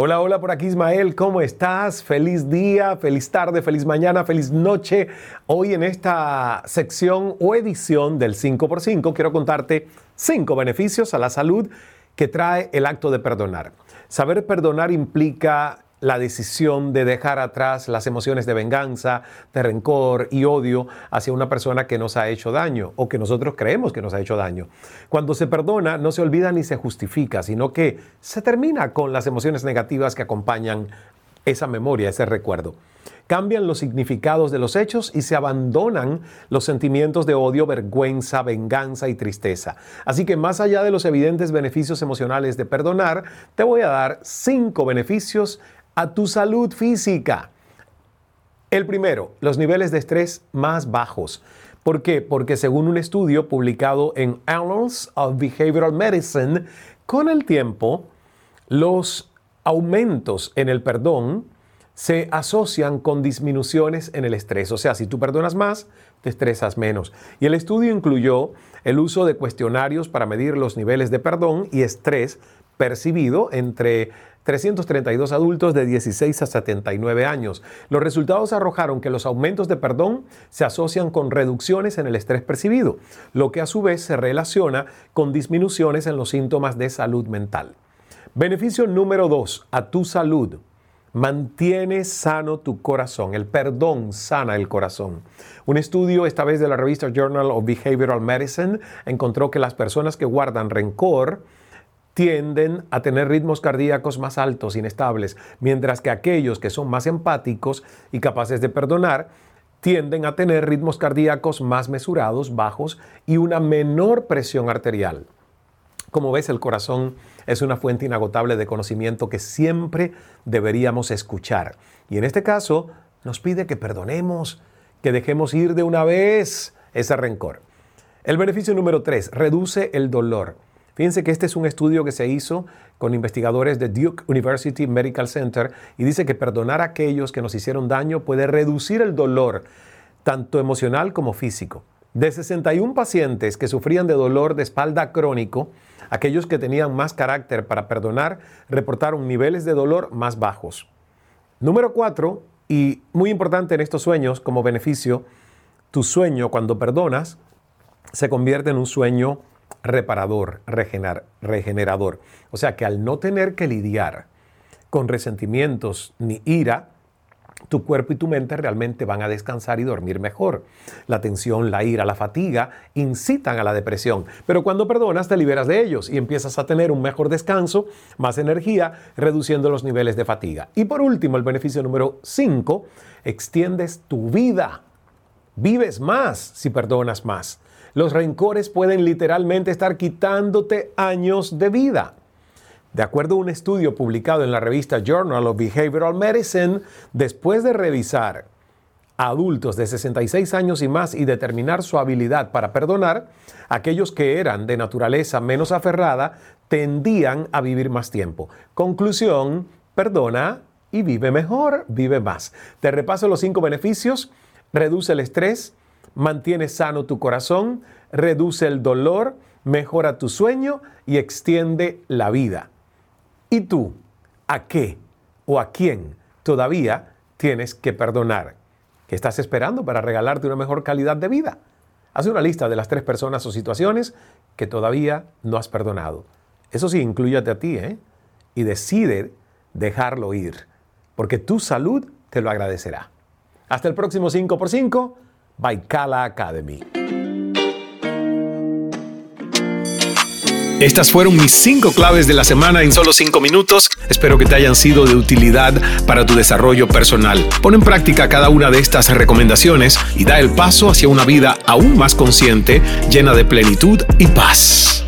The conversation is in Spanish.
Hola, hola, por aquí Ismael, ¿cómo estás? Feliz día, feliz tarde, feliz mañana, feliz noche. Hoy en esta sección o edición del 5x5 quiero contarte cinco beneficios a la salud que trae el acto de perdonar. Saber perdonar implica la decisión de dejar atrás las emociones de venganza, de rencor y odio hacia una persona que nos ha hecho daño o que nosotros creemos que nos ha hecho daño. Cuando se perdona, no se olvida ni se justifica, sino que se termina con las emociones negativas que acompañan esa memoria, ese recuerdo. Cambian los significados de los hechos y se abandonan los sentimientos de odio, vergüenza, venganza y tristeza. Así que más allá de los evidentes beneficios emocionales de perdonar, te voy a dar cinco beneficios a tu salud física. El primero, los niveles de estrés más bajos. ¿Por qué? Porque según un estudio publicado en Annals of Behavioral Medicine, con el tiempo, los aumentos en el perdón se asocian con disminuciones en el estrés. O sea, si tú perdonas más, te estresas menos. Y el estudio incluyó el uso de cuestionarios para medir los niveles de perdón y estrés percibido entre 332 adultos de 16 a 79 años. Los resultados arrojaron que los aumentos de perdón se asocian con reducciones en el estrés percibido, lo que a su vez se relaciona con disminuciones en los síntomas de salud mental. Beneficio número 2, a tu salud. Mantiene sano tu corazón. El perdón sana el corazón. Un estudio, esta vez de la revista Journal of Behavioral Medicine, encontró que las personas que guardan rencor, tienden a tener ritmos cardíacos más altos, inestables, mientras que aquellos que son más empáticos y capaces de perdonar, tienden a tener ritmos cardíacos más mesurados, bajos y una menor presión arterial. Como ves, el corazón es una fuente inagotable de conocimiento que siempre deberíamos escuchar. Y en este caso, nos pide que perdonemos, que dejemos ir de una vez ese rencor. El beneficio número 3, reduce el dolor. Fíjense que este es un estudio que se hizo con investigadores de Duke University Medical Center y dice que perdonar a aquellos que nos hicieron daño puede reducir el dolor, tanto emocional como físico. De 61 pacientes que sufrían de dolor de espalda crónico, aquellos que tenían más carácter para perdonar reportaron niveles de dolor más bajos. Número 4, y muy importante en estos sueños como beneficio, tu sueño cuando perdonas se convierte en un sueño reparador, regenerador. O sea que al no tener que lidiar con resentimientos ni ira, tu cuerpo y tu mente realmente van a descansar y dormir mejor. La tensión, la ira, la fatiga incitan a la depresión, pero cuando perdonas te liberas de ellos y empiezas a tener un mejor descanso, más energía, reduciendo los niveles de fatiga. Y por último, el beneficio número 5, extiendes tu vida. Vives más si perdonas más. Los rencores pueden literalmente estar quitándote años de vida. De acuerdo a un estudio publicado en la revista Journal of Behavioral Medicine, después de revisar a adultos de 66 años y más y determinar su habilidad para perdonar, aquellos que eran de naturaleza menos aferrada tendían a vivir más tiempo. Conclusión, perdona y vive mejor, vive más. Te repaso los cinco beneficios. Reduce el estrés, mantiene sano tu corazón, reduce el dolor, mejora tu sueño y extiende la vida. ¿Y tú? ¿A qué o a quién todavía tienes que perdonar? ¿Qué estás esperando para regalarte una mejor calidad de vida? Haz una lista de las tres personas o situaciones que todavía no has perdonado. Eso sí, incluyate a ti, ¿eh? Y decide dejarlo ir, porque tu salud te lo agradecerá. Hasta el próximo 5x5 by Kala Academy. Estas fueron mis cinco claves de la semana en solo cinco minutos. Espero que te hayan sido de utilidad para tu desarrollo personal. Pon en práctica cada una de estas recomendaciones y da el paso hacia una vida aún más consciente, llena de plenitud y paz.